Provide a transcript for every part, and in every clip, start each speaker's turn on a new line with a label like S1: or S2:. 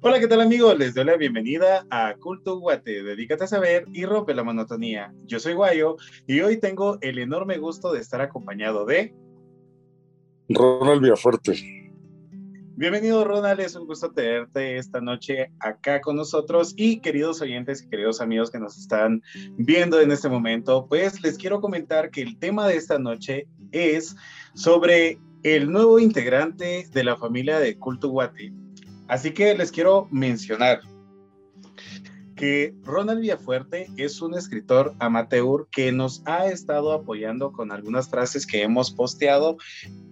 S1: Hola, ¿qué tal amigos? Les doy la bienvenida a Culto Guate, dedícate a saber y rompe la monotonía. Yo soy Guayo y hoy tengo el enorme gusto de estar acompañado de...
S2: Ronald Villafuerte.
S1: Bienvenido Ronald, es un gusto tenerte esta noche acá con nosotros y queridos oyentes y queridos amigos que nos están viendo en este momento, pues les quiero comentar que el tema de esta noche es sobre el nuevo integrante de la familia de Culto Guate. Así que les quiero mencionar que Ronald Villafuerte es un escritor amateur que nos ha estado apoyando con algunas frases que hemos posteado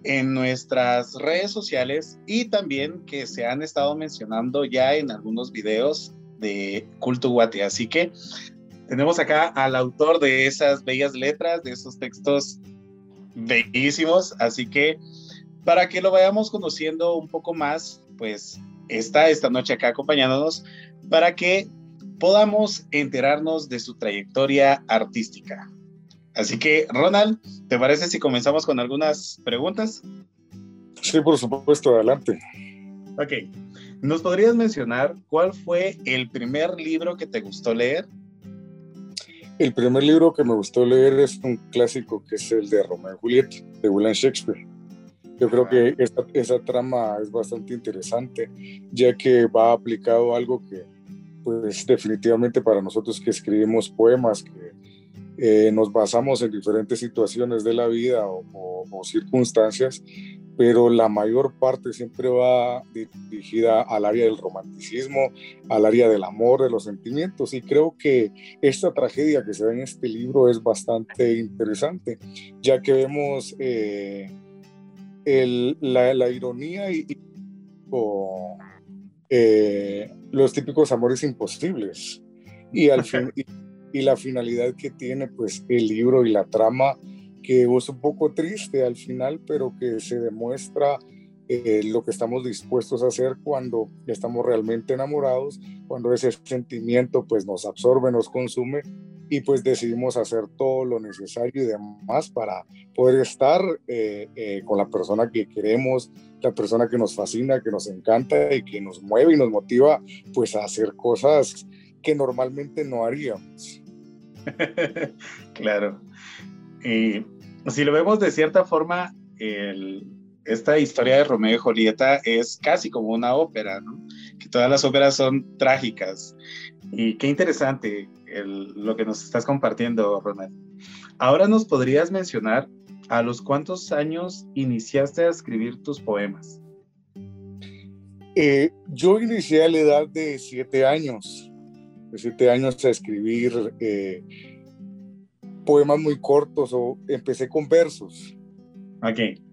S1: en nuestras redes sociales y también que se han estado mencionando ya en algunos videos de Culto Guate. Así que tenemos acá al autor de esas bellas letras, de esos textos bellísimos. Así que para que lo vayamos conociendo un poco más, pues está esta noche acá acompañándonos para que podamos enterarnos de su trayectoria artística. Así que, Ronald, ¿te parece si comenzamos con algunas preguntas?
S2: Sí, por supuesto, adelante.
S1: Ok. ¿Nos podrías mencionar cuál fue el primer libro que te gustó leer?
S2: El primer libro que me gustó leer es un clásico que es el de Romeo y Julieta, de William Shakespeare. Yo creo que esa, esa trama es bastante interesante, ya que va aplicado algo que, pues definitivamente para nosotros que escribimos poemas, que eh, nos basamos en diferentes situaciones de la vida o, o, circunstancias, pero la mayor parte siempre va dirigida al área del romanticismo, al área del amor, de los sentimientos. Y creo que esta tragedia que se ve en este libro es bastante interesante, ya que vemos eh, la, ironía y, eh, los típicos amores imposibles. Y, al fin, y, la finalidad que tiene pues el libro y la trama, que es un poco triste al final, pero que se demuestra eh, lo que estamos dispuestos a hacer cuando estamos realmente enamorados, cuando ese sentimiento pues nos absorbe, nos consume y pues decidimos hacer todo lo necesario y demás para poder estar eh, eh, con la persona que queremos, la persona que nos fascina, que nos encanta y que nos mueve y nos motiva pues a hacer cosas que normalmente no haríamos.
S1: claro. Y si lo vemos de cierta forma, esta historia de Romeo y Julieta es casi como una ópera, ¿no? Que todas las óperas son trágicas. Y qué interesante lo que nos estás compartiendo, Ronald. Ahora nos podrías mencionar a los cuántos años iniciaste a escribir tus poemas.
S2: Eh, yo inicié a la edad de siete años, de siete años a escribir eh, poemas muy cortos o empecé con versos.
S1: Ok.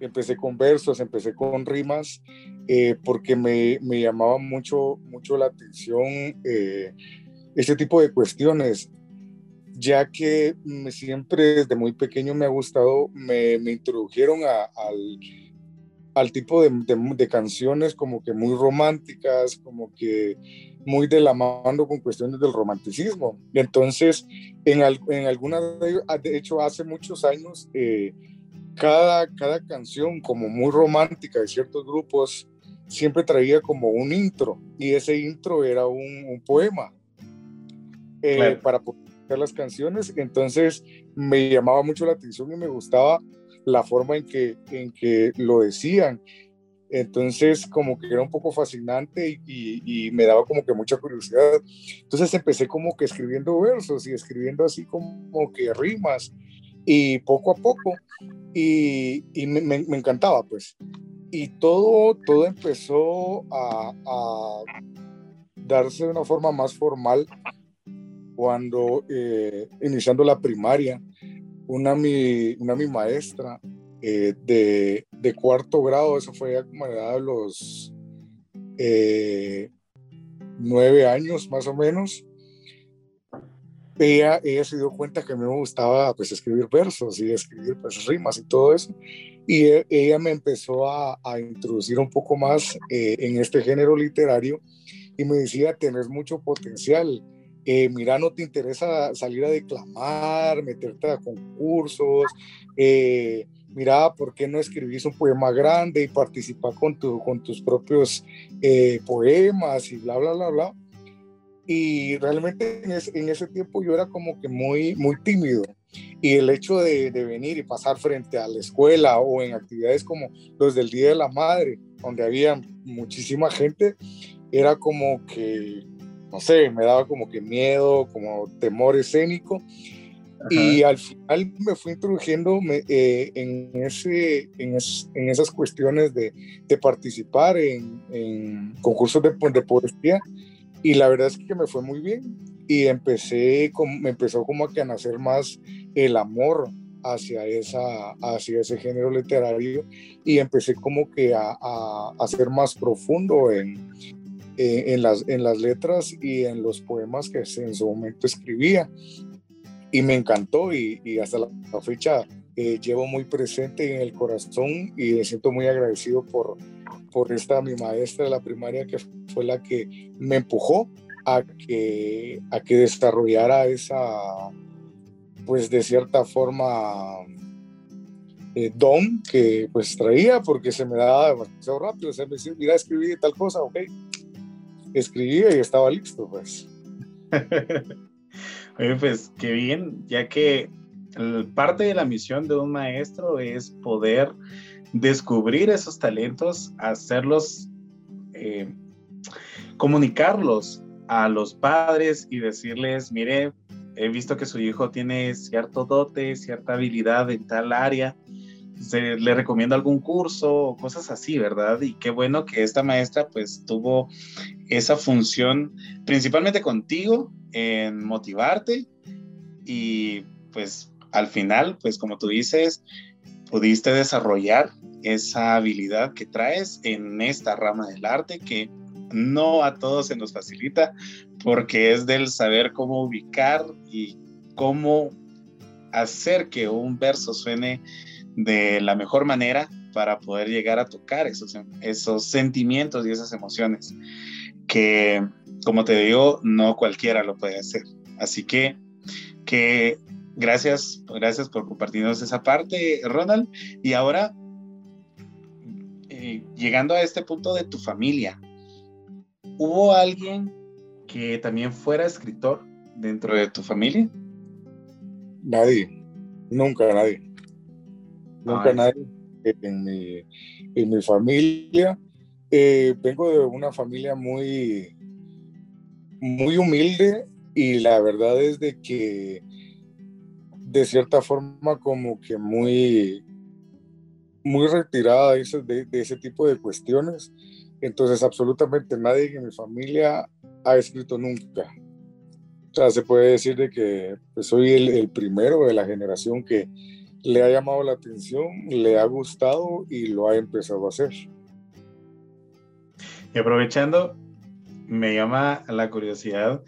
S2: Empecé con versos, empecé con rimas, eh, porque me, me, llamaba mucho, mucho la atención este tipo de cuestiones, ya que siempre desde muy pequeño me ha gustado, me, me introdujeron al, al, tipo de, de, canciones como que muy románticas, como que muy de la mano con cuestiones del romanticismo. Entonces, en, en algunas de hecho, hace muchos años, eh, cada, cada canción como muy romántica de ciertos grupos, siempre traía como un intro y ese intro era un, un poema eh, para poder las canciones. Entonces me llamaba mucho la atención y me gustaba la forma en que, en que lo decían. Entonces como que era un poco fascinante y, y, me daba como que mucha curiosidad. Entonces empecé como que escribiendo versos y escribiendo así como que rimas y poco a poco y, y me, encantaba pues. Y todo, todo empezó a, darse de una forma más formal cuando eh, iniciando la primaria, una mi, una mi maestra eh, de, de, cuarto grado, eso fue como edad de los eh, nueve años más o menos, ella, ella se dio cuenta que a mí me gustaba pues escribir versos y escribir pues rimas y todo eso. Y e, ella me empezó a, a introducir un poco más en este género literario y me decía, tenés mucho potencial, eh, mira, no te interesa salir a declamar, meterte a concursos, eh, mira, ¿por qué no escribís un poema grande y participar con, tu, con tus propios eh, poemas y bla, bla, bla, bla? Y realmente en, ese tiempo yo era como que muy, muy tímido. Y el hecho de, de, venir y pasar frente a la escuela o en actividades como los del Día de la Madre, donde había muchísima gente, era como que, no sé, me daba como que miedo, como temor escénico. Y al final me fui introduciendo eh, en, ese, en, en, esas cuestiones de, de participar en, en concursos de, de, poesía y la verdad es que me fue muy bien y empecé, me empezó como a que a nacer más el amor hacia, esa, hacia ese género literario y empecé como que a, a, ser más profundo en, en, las, en las letras y en los poemas que en su momento escribía. Y me encantó y, y hasta la, fecha eh, llevo muy presente en el corazón y me siento muy agradecido por, por esta mi maestra de la primaria que fue la que me empujó a que, a que desarrollara esa, pues de cierta forma, eh, don que pues traía porque se me daba demasiado rápido. O sea, me decía, mira, escribí tal cosa, ok. Escribía y estaba listo, pues.
S1: Oye, pues qué bien, ya que parte de la misión de un maestro es poder descubrir esos talentos, hacerlos, eh, comunicarlos a los padres y decirles, mire, he visto que su hijo tiene cierto dote, cierta habilidad en tal área, se, le recomiendo algún curso o cosas así, ¿verdad? Y qué bueno que esta maestra pues tuvo esa función principalmente contigo en motivarte y pues al final, pues como tú dices, pudiste desarrollar esa habilidad que traes en esta rama del arte que no a todos se nos facilita porque es del saber cómo ubicar y cómo hacer que un verso suene de la mejor manera para poder llegar a tocar esos, esos sentimientos y esas emociones que, como te digo, no cualquiera lo puede hacer. Así que, que gracias, gracias por compartirnos esa parte, Ronald. Y ahora, eh, llegando a este punto de tu familia, ¿hubo alguien que también fuera escritor dentro de tu familia?
S2: Nadie, nunca nadie. Nunca nadie en mi, en mi familia. Eh, vengo de una familia muy, muy humilde y la verdad es de que de cierta forma como que muy, muy retirada de ese, de, ese tipo de cuestiones. Entonces absolutamente nadie en mi familia ha escrito nunca. O sea, se puede decir de que pues, soy el, el primero de la generación que, le ha llamado la atención, le ha gustado y lo ha empezado a hacer.
S1: Y aprovechando, me llama la curiosidad,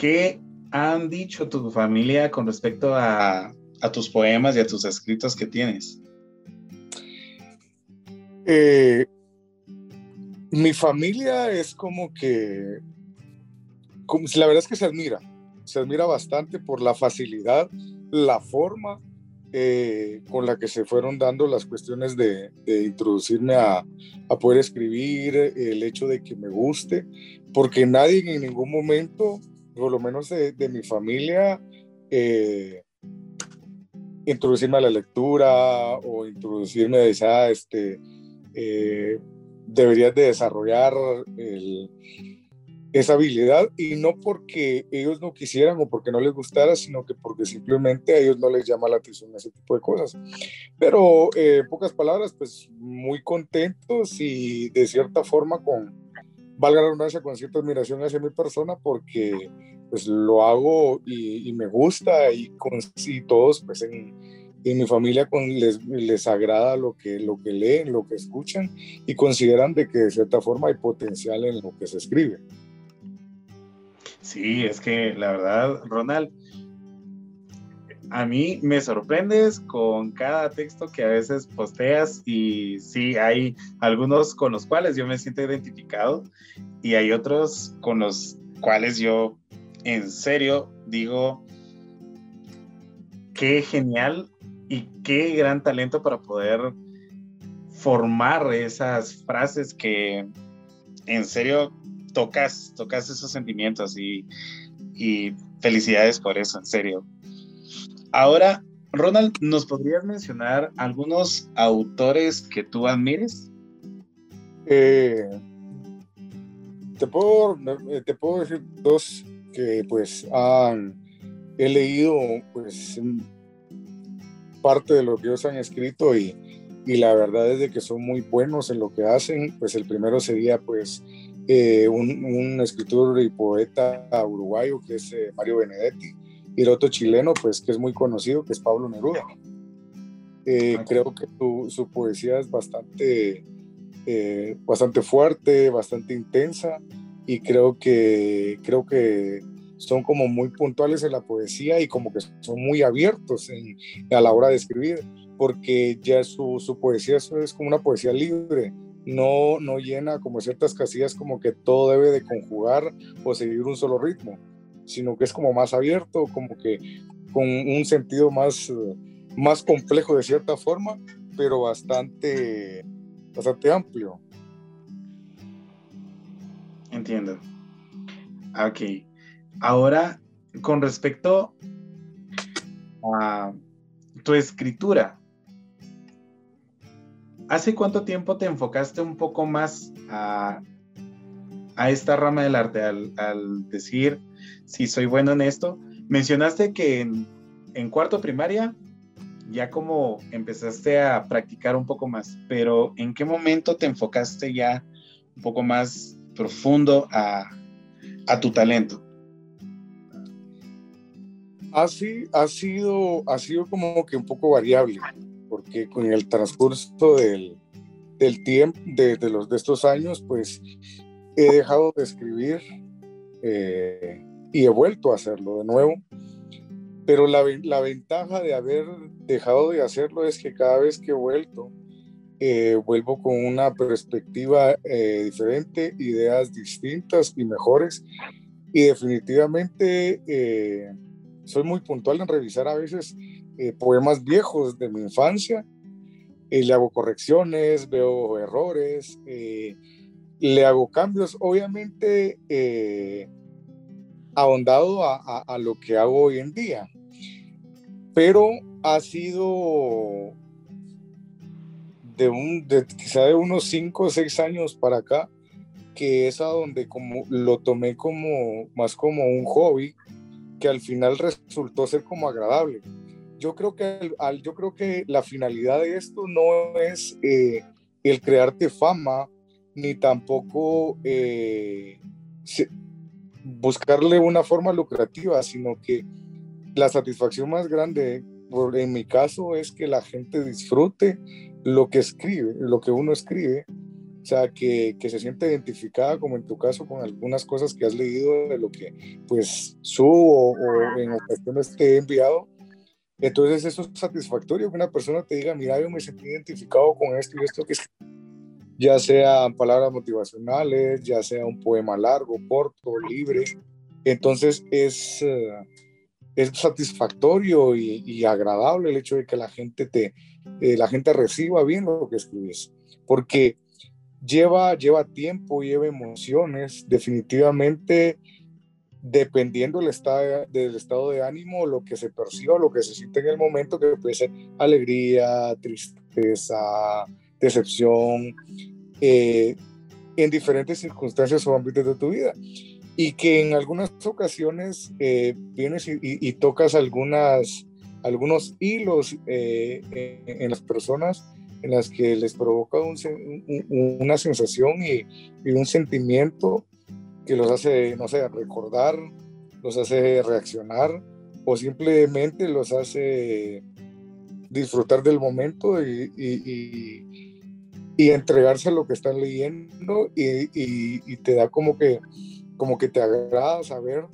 S1: ¿qué han dicho tu familia con respecto a, tus poemas y a tus escritos que tienes?
S2: Eh, mi familia es como que, como, la verdad es que se admira, se admira bastante por la facilidad, la forma eh, con la que se fueron dando las cuestiones de, introducirme a, poder escribir, el hecho de que me guste, porque nadie en ningún momento, por lo menos de, mi familia, eh, introducirme a la lectura o introducirme a esa, este, eh, deberías de desarrollar esa habilidad y no porque ellos no quisieran o porque no les gustara, sino que porque simplemente a ellos no les llama la atención ese tipo de cosas. Pero eh, en pocas palabras, pues muy contentos y de cierta forma con, valga la redundancia, con cierta admiración hacia mi persona porque pues lo hago y, me gusta y, con, y todos pues en, en mi familia les, les agrada lo que, lo que leen, lo que escuchan y consideran de que de cierta forma hay potencial en lo que se escribe.
S1: Sí, es que la verdad, Ronald, a mí me sorprendes con cada texto que a veces posteas y sí, hay algunos con los cuales yo me siento identificado y hay otros con los cuales yo en serio digo, qué genial y qué gran talento para poder formar esas frases que en serio tocas, tocas esos sentimientos y, y felicidades por eso, en serio. Ahora, Ronald, ¿nos podrías mencionar algunos autores que tú admires?
S2: Eh, te, puedo, eh, decir dos que pues han, he leído pues parte de lo que ellos han escrito y, y la verdad es de que son muy buenos en lo que hacen. Pues el primero sería pues eh, un, un, escritor y poeta uruguayo que es Mario Benedetti y el otro chileno, pues que es muy conocido, que es Pablo Neruda. Eh, creo que su, poesía es bastante, eh, bastante fuerte, bastante intensa y creo que, creo que son como muy puntuales en la poesía y como que son muy abiertos en, a la hora de escribir, porque ya su, su poesía es como una poesía libre, no, no llena como ciertas casillas como que todo debe de conjugar o seguir un solo ritmo sino que es como más abierto, como que con un sentido más, más complejo de cierta forma, pero bastante, bastante amplio.
S1: Entiendo. Ok. Ahora, con respecto a tu escritura, ¿hace cuánto tiempo te enfocaste un poco más a, a esta rama del arte al, al decir, si soy bueno en esto. Mencionaste que en, cuarto primaria ya como empezaste a practicar un poco más, pero ¿en qué momento te enfocaste ya un poco más profundo a, tu talento?
S2: Así ha sido, ha sido como que un poco variable, porque con el transcurso del, tiempo, de, estos años, pues he dejado de escribir eh, y he vuelto a hacerlo de nuevo. Pero la, la, ventaja de haber dejado de hacerlo es que cada vez que he vuelto, eh, vuelvo con una perspectiva eh, diferente, ideas distintas y mejores. Y definitivamente eh, soy muy puntual en revisar a veces poemas viejos de mi infancia. le hago correcciones, veo errores, le hago cambios. Obviamente ahondado a, a, lo que hago hoy en día. Pero ha sido de un, de, quizá de unos 5 o 6 años para acá, que es a donde como lo tomé como más como un hobby, que al final resultó ser como agradable. Yo creo que, al, yo creo que la finalidad de esto no es eh, el crearte fama, ni tampoco eh, buscarle una forma lucrativa, sino que la satisfacción más grande, en mi caso, es que la gente disfrute lo que escribe, lo que uno escribe, o sea, que, que se siente identificada, como en tu caso, con algunas cosas que has leído de lo que pues subo o, en ocasiones te he enviado. Entonces eso es satisfactorio que una persona te diga, mira, yo me sentí identificado con esto y esto que ya sean palabras motivacionales, ya sea un poema largo, corto, libre. Entonces es, eh, es satisfactorio y, agradable el hecho de que la gente, te, eh, la gente reciba bien lo que escribes, porque lleva, lleva tiempo, lleva emociones, definitivamente dependiendo del estado, del estado de ánimo, lo que se perciba, lo que se siente en el momento, que puede ser alegría, tristeza, decepción, eh, en diferentes circunstancias o ámbitos de tu vida. Y que en algunas ocasiones eh, vienes y, tocas algunas, algunos hilos eh, en, las personas en las que les provoca una sensación y, un sentimiento que los hace, no sé, recordar, los hace reaccionar o simplemente los hace disfrutar del momento y, entregarse a lo que están leyendo y, te da como que, como que te agrada saber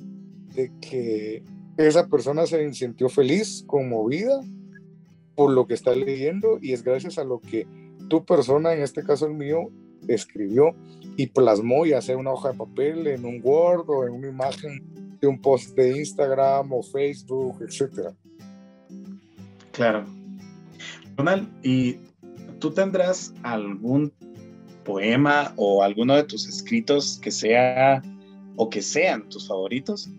S2: de que esa persona se sintió feliz, conmovida por lo que está leyendo y es gracias a lo que tu persona, en este caso el mío, escribió y plasmó ya sea una hoja de papel, en un Word o en una imagen de un post de Instagram o Facebook, etcétera.
S1: Claro. Ronald, ¿y tú tendrás algún poema o alguno de tus escritos que sea o que sean tus favoritos?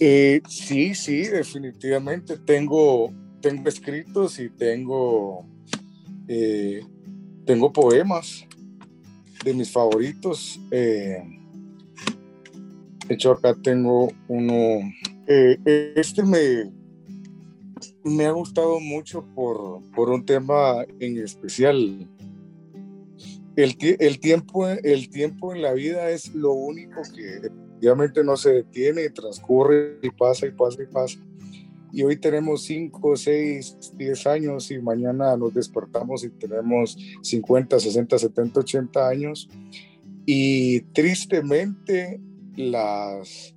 S2: Eh, sí, sí, definitivamente tengo, tengo escritos y tengo, eh, tengo poemas de mis favoritos. Eh, de hecho, acá tengo uno. este me, me ha gustado mucho por, por un tema en especial. El, el, tiempo, el tiempo en la vida es lo único que Obviamente no se detiene, transcurre y pasa y pasa y pasa. Y hoy tenemos 5, 6, 10 años y mañana nos despertamos y tenemos 50, 60, 70, 80 años. Y tristemente las,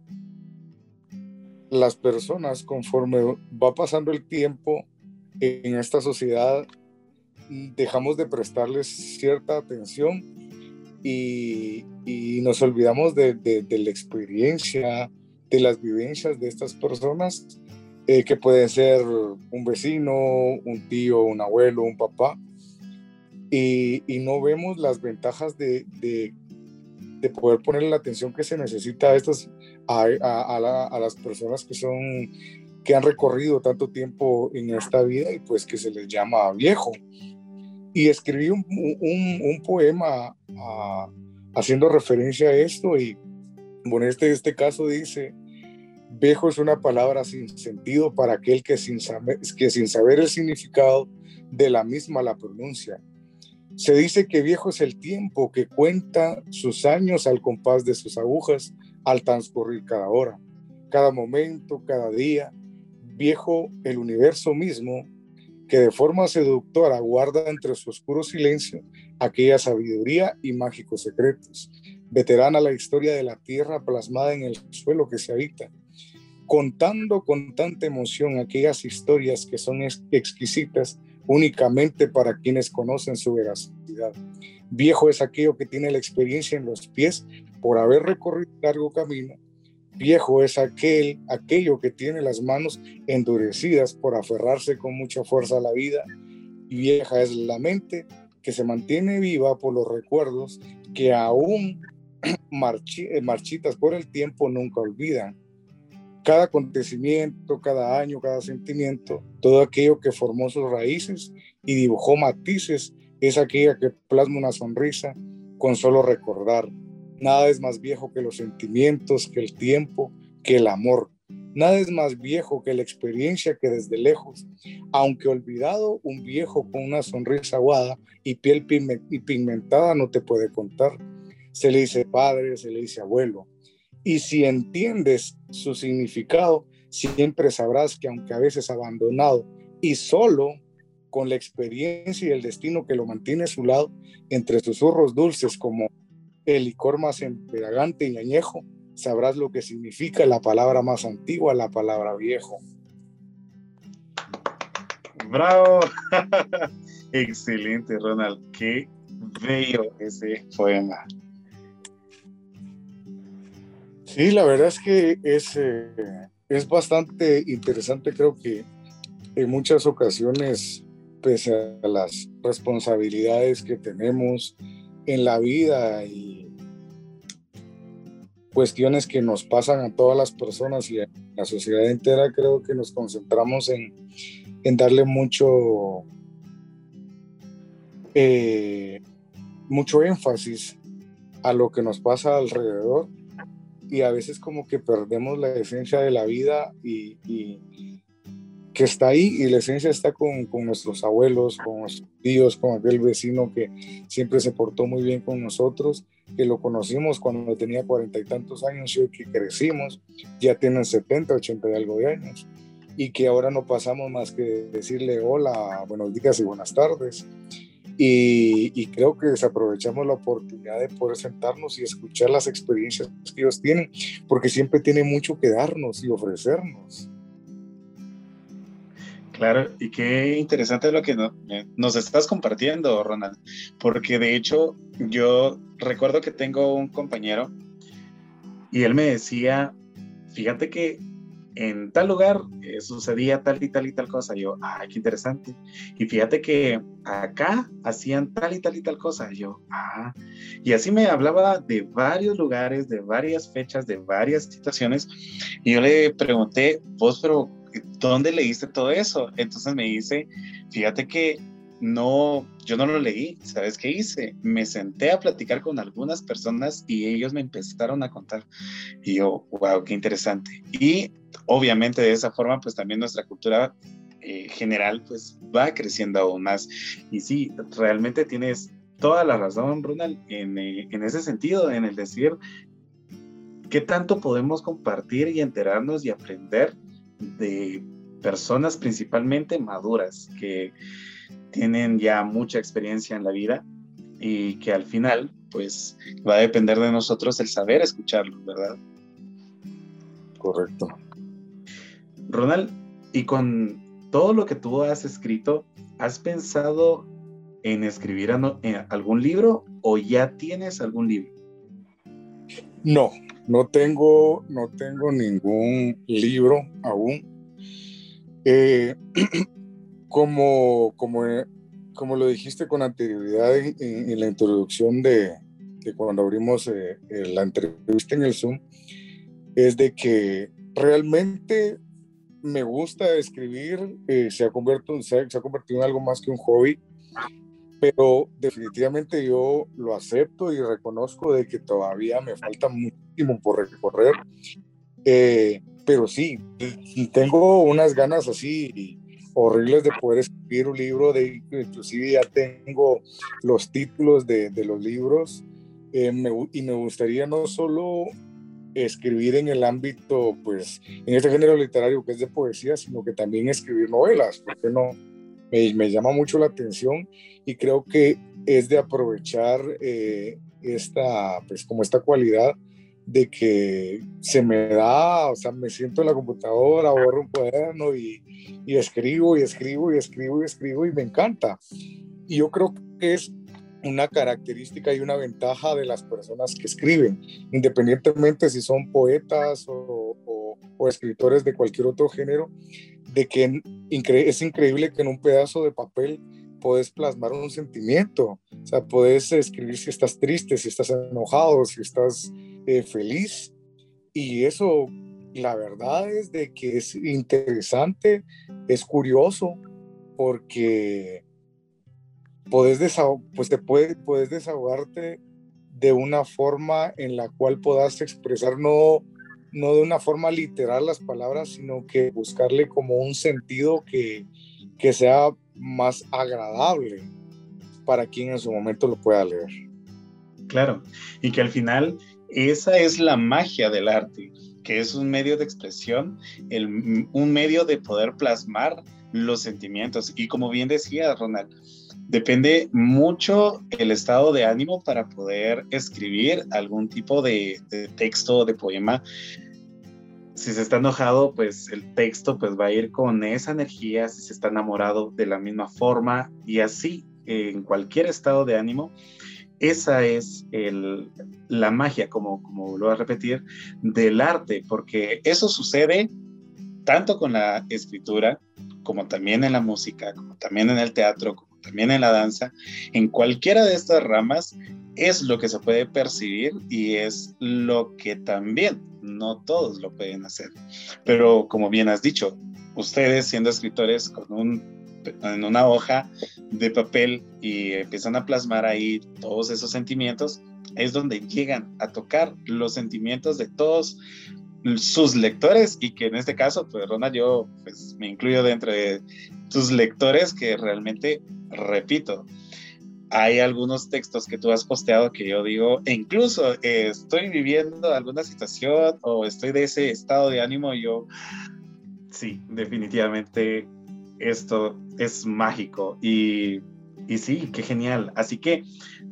S2: las personas conforme va pasando el tiempo en esta sociedad dejamos de prestarles cierta atención y, nos olvidamos de, la experiencia, de las vivencias de estas personas, eh, que pueden ser un vecino, un tío, un abuelo, un papá, y, no vemos las ventajas de, poder poner la atención que se necesita a, estas, a, las personas que son que han recorrido tanto tiempo en esta vida y pues que se les llama viejo y escribí un, un, poema ah, haciendo referencia a esto y bueno, este, este caso dice, viejo es una palabra sin sentido para aquel que sin, saber, que sin saber el significado de la misma la pronuncia. Se dice que viejo es el tiempo que cuenta sus años al compás de sus agujas al transcurrir cada hora, cada momento, cada día. Viejo el universo mismo que de forma seductora guarda entre su oscuro silencio aquella sabiduría y mágicos secretos, veterana la historia de la tierra plasmada en el suelo que se habita, contando con tanta emoción aquellas historias que son exquisitas únicamente para quienes conocen su veracidad. Viejo es aquello que tiene la experiencia en los pies por haber recorrido largo camino Viejo es aquel, aquello que tiene las manos endurecidas por aferrarse con mucha fuerza a la vida. Y vieja es la mente que se mantiene viva por los recuerdos que aún eh, marchitas por el tiempo nunca olvidan. Cada acontecimiento, cada año, cada sentimiento, todo aquello que formó sus raíces y dibujó matices, es aquella que plasma una sonrisa con solo recordar Nada es más viejo que los sentimientos, que el tiempo, que el amor. Nada es más viejo que la experiencia que desde lejos, aunque olvidado, un viejo con una sonrisa aguada y piel pigmentada no te puede contar. Se le dice padre, se le dice abuelo. Y si entiendes su significado, siempre sabrás que aunque a veces abandonado y solo, con la experiencia y el destino que lo mantiene a su lado, entre susurros dulces como el licor más empedagante y añejo, sabrás lo que significa la palabra más antigua, la palabra viejo.
S1: Bravo. Excelente, Ronald. Qué bello ese poema.
S2: Sí, la verdad es que es, eh, es bastante interesante. Creo que en muchas ocasiones, pese a las responsabilidades que tenemos en la vida y cuestiones que nos pasan a todas las personas y a la sociedad entera, creo que nos concentramos en, en darle mucho, eh, mucho énfasis a lo que nos pasa alrededor y a veces como que perdemos la esencia de la vida y, que está ahí y la esencia está con, con, nuestros abuelos, con nuestros tíos, con aquel vecino que siempre se portó muy bien con nosotros que lo conocimos cuando tenía cuarenta y tantos años y hoy que crecimos ya tienen 70, 80 y algo de años y que ahora no pasamos más que decirle hola, buenos días y buenas tardes. Y, y, creo que desaprovechamos la oportunidad de poder sentarnos y escuchar las experiencias que ellos tienen, porque siempre tienen mucho que darnos y ofrecernos.
S1: Claro, y qué interesante lo que nos estás compartiendo, Ronald, porque de hecho yo recuerdo que tengo un compañero y él me decía, fíjate que en tal lugar eh, sucedía tal y tal y tal cosa. yo, ay, qué interesante. Y fíjate que acá hacían tal y tal y tal cosa. yo, ah. Y así me hablaba de varios lugares, de varias fechas, de varias situaciones. Y yo le pregunté, vos, pero ¿dónde leíste todo eso? Entonces me dice, fíjate que no, yo no lo leí, ¿sabes qué hice? Me senté a platicar con algunas personas y ellos me empezaron a contar. Y yo, wow, qué interesante. Y obviamente de esa forma, pues también nuestra cultura eh, general, pues va creciendo aún más. Y sí, realmente tienes toda la razón, Ronald, en, eh, en ese sentido, en el decir qué tanto podemos compartir y enterarnos y aprender de personas principalmente maduras que tienen ya mucha experiencia en la vida y que al final pues va a depender de nosotros el saber escucharlo, ¿verdad?
S2: Correcto.
S1: Ronald, y con todo lo que tú has escrito, ¿has pensado en escribir algún libro o ya tienes algún libro?
S2: No, no tengo, no tengo ningún libro aún. Eh, como, como, como lo dijiste con anterioridad en, la introducción de, cuando abrimos eh, eh, la entrevista en el Zoom, es de que realmente me gusta escribir, se, ha convertido, se, ha convertido en algo más que un hobby, pero definitivamente yo lo acepto y reconozco de que todavía me falta muchísimo por recorrer. Eh, pero sí, tengo unas ganas así horribles de poder escribir un libro, de, inclusive ya tengo los títulos de, de los libros eh, y me gustaría no solo escribir en el ámbito, pues, en este género literario que es de poesía, sino que también escribir novelas, porque no? Me, me llama mucho la atención y creo que es de aprovechar eh, esta, pues, como esta cualidad de que se me da, o sea, me siento en la computadora, borro un cuaderno y, y, escribo y escribo y escribo y escribo y me encanta. Y yo creo que es una característica y una ventaja de las personas que escriben, independientemente si son poetas o, o, escritores de cualquier otro género, de que es increíble que en un pedazo de papel puedes plasmar un sentimiento, o sea, puedes escribir si estás triste, si estás enojado, si estás eh, feliz. Y eso, la verdad es de que es interesante, es curioso, porque puedes, pues te puede, puedes desahogarte de una forma en la cual puedas expresar no, no de una forma literal las palabras, sino que buscarle como un sentido que, que sea más agradable para quien en su momento lo pueda leer.
S1: Claro, y que al final esa es la magia del arte, que es un medio de expresión, un medio de poder plasmar los sentimientos. Y como bien decía Ronald, depende mucho el estado de ánimo para poder escribir algún tipo de, texto, de poema. Si se está enojado, pues el texto pues va a ir con esa energía, si se está enamorado de la misma forma y así en cualquier estado de ánimo esa es la magia, como, como lo voy a repetir, del arte, porque eso sucede tanto con la escritura, como también en la música, como también en el teatro, como también en la danza. En cualquiera de estas ramas es lo que se puede percibir y es lo que también no todos lo pueden hacer. Pero como bien has dicho, ustedes siendo escritores con un en una hoja de papel y empiezan a plasmar ahí todos esos sentimientos, es donde llegan a tocar los sentimientos de todos sus lectores y que en este caso, pues Rona, yo pues, me incluyo dentro de tus lectores que realmente, repito, hay algunos textos que tú has posteado que yo digo, e incluso eh, estoy viviendo alguna situación o estoy de ese estado de ánimo yo, sí, definitivamente esto es mágico y, y sí, qué genial. Así que,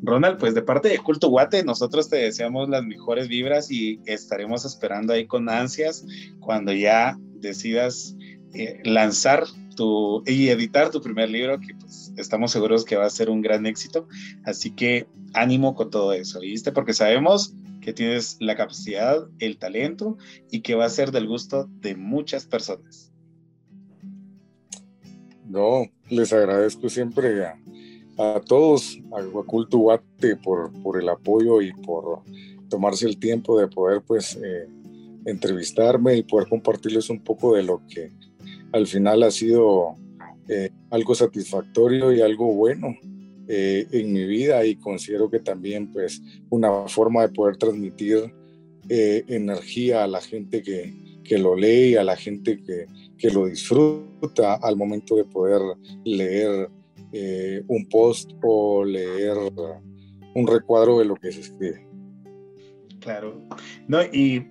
S1: Ronald, pues de parte de Culto Guate, nosotros te deseamos las mejores vibras y estaremos esperando ahí con ansias cuando ya decidas eh, lanzar tu, y editar tu primer libro, que pues, estamos seguros que va a ser un gran éxito. Así que ánimo con todo eso, ¿viste? Porque sabemos que tienes la capacidad, el talento y que va a ser del gusto de muchas personas.
S2: No, les agradezco siempre a, todos, a Guaculto Guate, por, por el apoyo y por tomarse el tiempo de poder pues eh, entrevistarme y poder compartirles un poco de lo que al final ha sido eh, algo satisfactorio y algo bueno eh, en mi vida y considero que también pues una forma de poder transmitir energía a la gente que, que, lo lee y a la gente que, que lo disfruta al momento de poder leer un post o leer un recuadro de lo que se escribe.
S1: Claro. No, y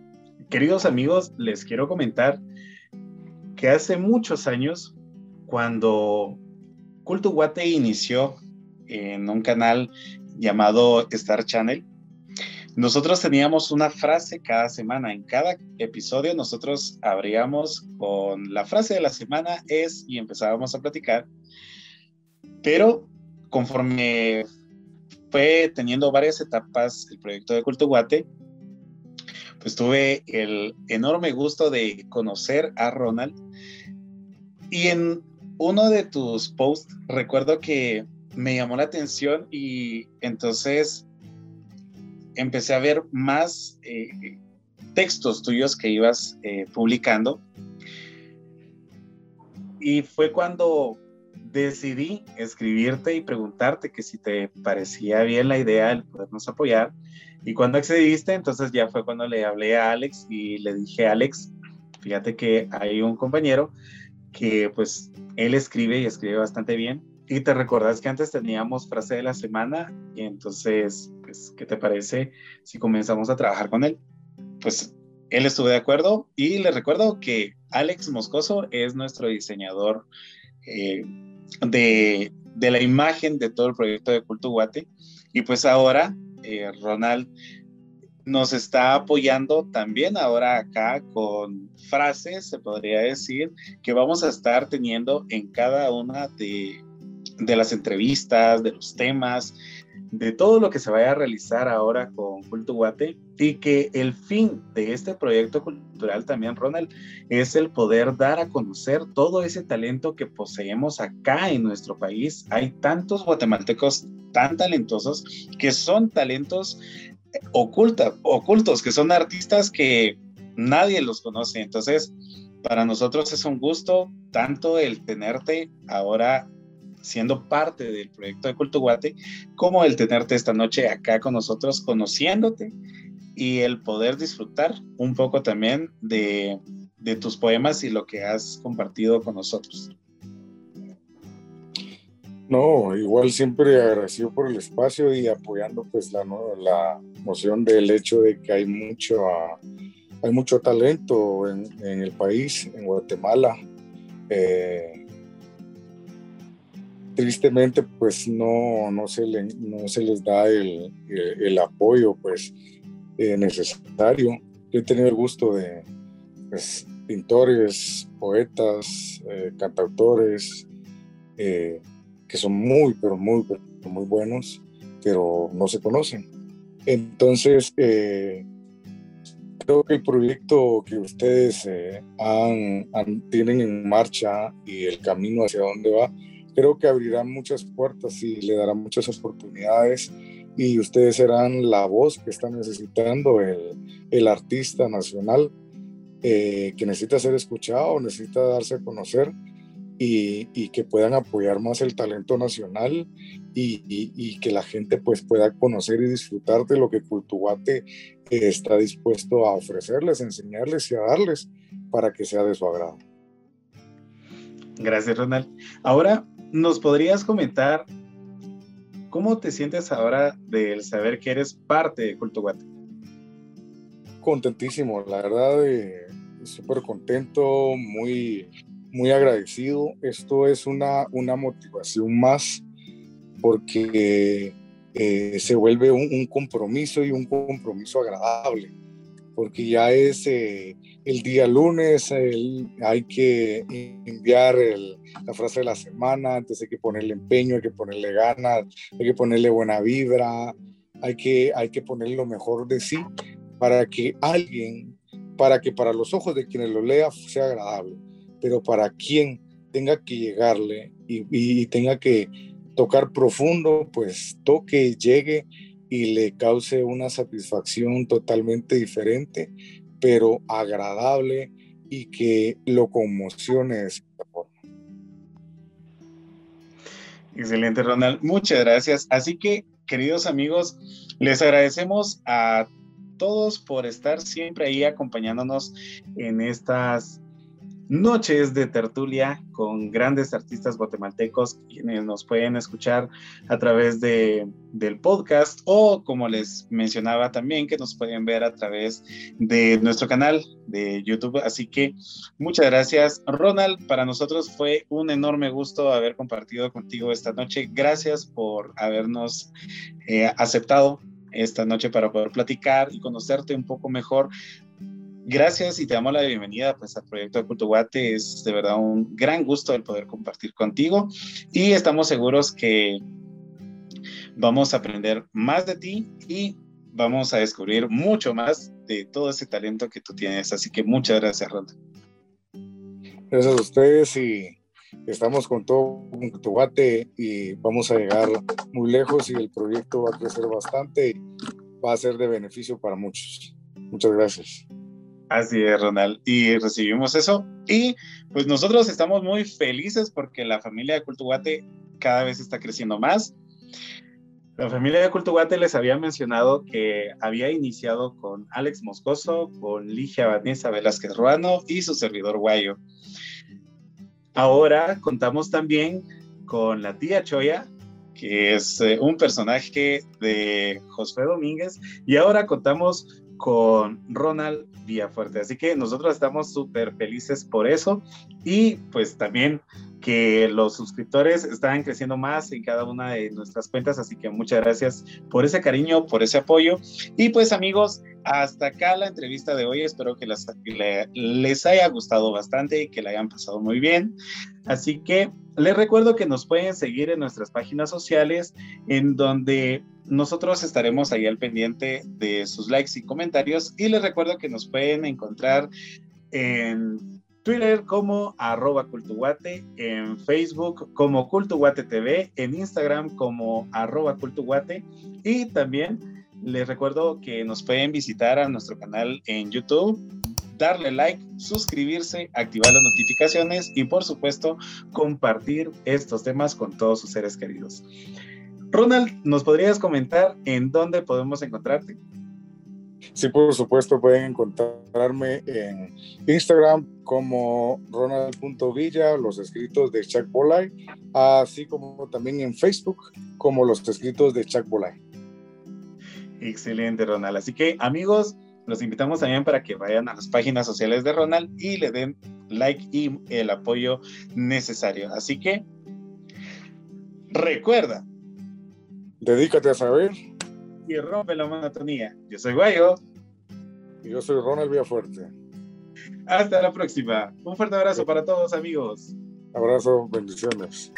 S1: queridos amigos, les quiero comentar que hace muchos años, cuando Culto Guate inició en un canal llamado Star Channel, nosotros teníamos una frase cada semana. En cada episodio nosotros abríamos con la frase de la semana es y empezábamos a platicar. Pero conforme fue teniendo varias etapas el proyecto de Culto Guate, pues tuve el enorme gusto de conocer a Ronald. Y en uno de tus posts recuerdo que me llamó la atención y entonces empecé a ver más eh, textos tuyos que ibas eh, publicando. Y fue cuando decidí escribirte y preguntarte que si te parecía bien la idea de podernos apoyar. Y cuando accediste, entonces ya fue cuando le hablé a Alex y le dije, Alex, fíjate que hay un compañero que pues él escribe y escribe bastante bien. Y te recordás que antes teníamos frase de la semana y entonces, pues, ¿qué te parece si comenzamos a trabajar con él? Pues él estuvo de acuerdo y le recuerdo que Alex Moscoso es nuestro diseñador eh, de, de, la imagen de todo el proyecto de Culto Guate. Y pues ahora eh, Ronald nos está apoyando también ahora acá con frases, se podría decir, que vamos a estar teniendo en cada una de, de las entrevistas, de los temas, de todo lo que se vaya a realizar ahora con Culto Guate y que el fin de este proyecto cultural también, Ronald, es el poder dar a conocer todo ese talento que poseemos acá en nuestro país. Hay tantos guatemaltecos tan talentosos que son talentos oculta, ocultos, que son artistas que nadie los conoce. Entonces, para nosotros es un gusto tanto el tenerte ahora siendo parte del proyecto de Culto Guate, como el tenerte esta noche acá con nosotros, conociéndote y el poder disfrutar un poco también de, de tus poemas y lo que has compartido con nosotros.
S2: No, igual siempre agradecido por el espacio y apoyando pues la, la noción del hecho de que hay mucho, hay mucho talento en, en el país, en Guatemala. Eh, tristemente pues no, no, se, le, no se les da el, el, apoyo pues eh, necesario. Yo he tenido el gusto de pues, pintores, poetas, eh, cantautores, eh, que son muy, pero muy, pero muy buenos, pero no se conocen. Entonces, creo que el proyecto que ustedes tienen en marcha y el camino hacia dónde va, creo que abrirá muchas puertas y le dará muchas oportunidades y ustedes serán la voz que está necesitando el, el artista nacional eh, que necesita ser escuchado, necesita darse a conocer y, y que puedan apoyar más el talento nacional y, y, que la gente pues pueda conocer y disfrutar de lo que Cultuguate está dispuesto a ofrecerles, enseñarles y a darles para que sea de su agrado.
S1: Gracias, Ronald. Ahora ¿Nos podrías comentar cómo te sientes ahora del saber que eres parte de Culto Guate?
S2: Contentísimo, la verdad, eh, súper contento, muy, muy agradecido. Esto es una, una motivación más porque eh, se vuelve un, compromiso y un compromiso agradable. Porque ya es eh, el día lunes, hay que enviar la frase de la semana, antes hay que ponerle empeño, hay que ponerle ganas, hay que ponerle buena vibra, hay que, hay que poner lo mejor de sí para que alguien, para que para los ojos de quienes lo lea sea agradable, pero para quien tenga que llegarle y, y tenga que tocar profundo, pues toque, llegue y le cause una satisfacción totalmente diferente, pero agradable y que lo conmocione de cierta forma.
S1: Excelente, Ronald. Muchas gracias. Así que, queridos amigos, les agradecemos a todos por estar siempre ahí acompañándonos en estas noches de tertulia con grandes artistas guatemaltecos quienes nos pueden escuchar a través de, del podcast o como les mencionaba también que nos pueden ver a través de nuestro canal de YouTube. Así que muchas gracias Ronald, para nosotros fue un enorme gusto haber compartido contigo esta noche. Gracias por habernos eh, aceptado esta noche para poder platicar y conocerte un poco mejor gracias y te damos la bienvenida pues, al proyecto de Culto Guate. Es de verdad un gran gusto el poder compartir contigo y estamos seguros que vamos a aprender más de ti y vamos a descubrir mucho más de todo ese talento que tú tienes. Así que muchas gracias, Ronda.
S2: Gracias a ustedes y estamos con todo Culto Guate y vamos a llegar muy lejos y el proyecto va a crecer bastante y va a ser de beneficio para muchos. Muchas gracias.
S1: Así es, Ronald. Y recibimos eso. Y pues nosotros estamos muy felices porque la familia de Cultuguate cada vez está creciendo más. La familia de Cultuguate les había mencionado que había iniciado con Alex Moscoso, con Ligia Vanessa Velázquez Ruano y su servidor Guayo. Ahora contamos también con la tía Choya, que es eh, un personaje de José Domínguez, y ahora contamos con Ronald Villafuerte. Así que nosotros estamos súper felices por eso y pues también que los suscriptores están creciendo más en cada una de nuestras cuentas, así que muchas gracias por ese cariño, por ese apoyo. Y pues amigos, hasta acá la entrevista de hoy, espero que les haya gustado bastante y que la hayan pasado muy bien. Así que les recuerdo que nos pueden seguir en nuestras páginas sociales, en donde nosotros estaremos ahí al pendiente de sus likes y comentarios. Y les recuerdo que nos pueden encontrar en Twitter como arroba cultuguate, en Facebook como cultuguate TV, en Instagram como arroba cultuguate y también les recuerdo que nos pueden visitar a nuestro canal en YouTube, darle like, suscribirse, activar las notificaciones y por supuesto compartir estos temas con todos sus seres queridos. Ronald, ¿nos podrías comentar en dónde podemos encontrarte?
S2: Sí, por supuesto, pueden encontrarme en Instagram como ronald.villa, los escritos de Chuck Bolay, así como también en Facebook como los escritos de Chuck Bolay.
S1: Excelente, Ronald. Así que, amigos, los invitamos también para que vayan a las páginas sociales de Ronald y le den like y el apoyo necesario. Así que, recuerda.
S2: Dedícate a saber
S1: y rompe la monotonía. Yo soy Guayo.
S2: Y yo soy Ronald Villafuerte.
S1: Hasta la próxima. Un fuerte abrazo para todos, amigos.
S2: Abrazo, bendiciones.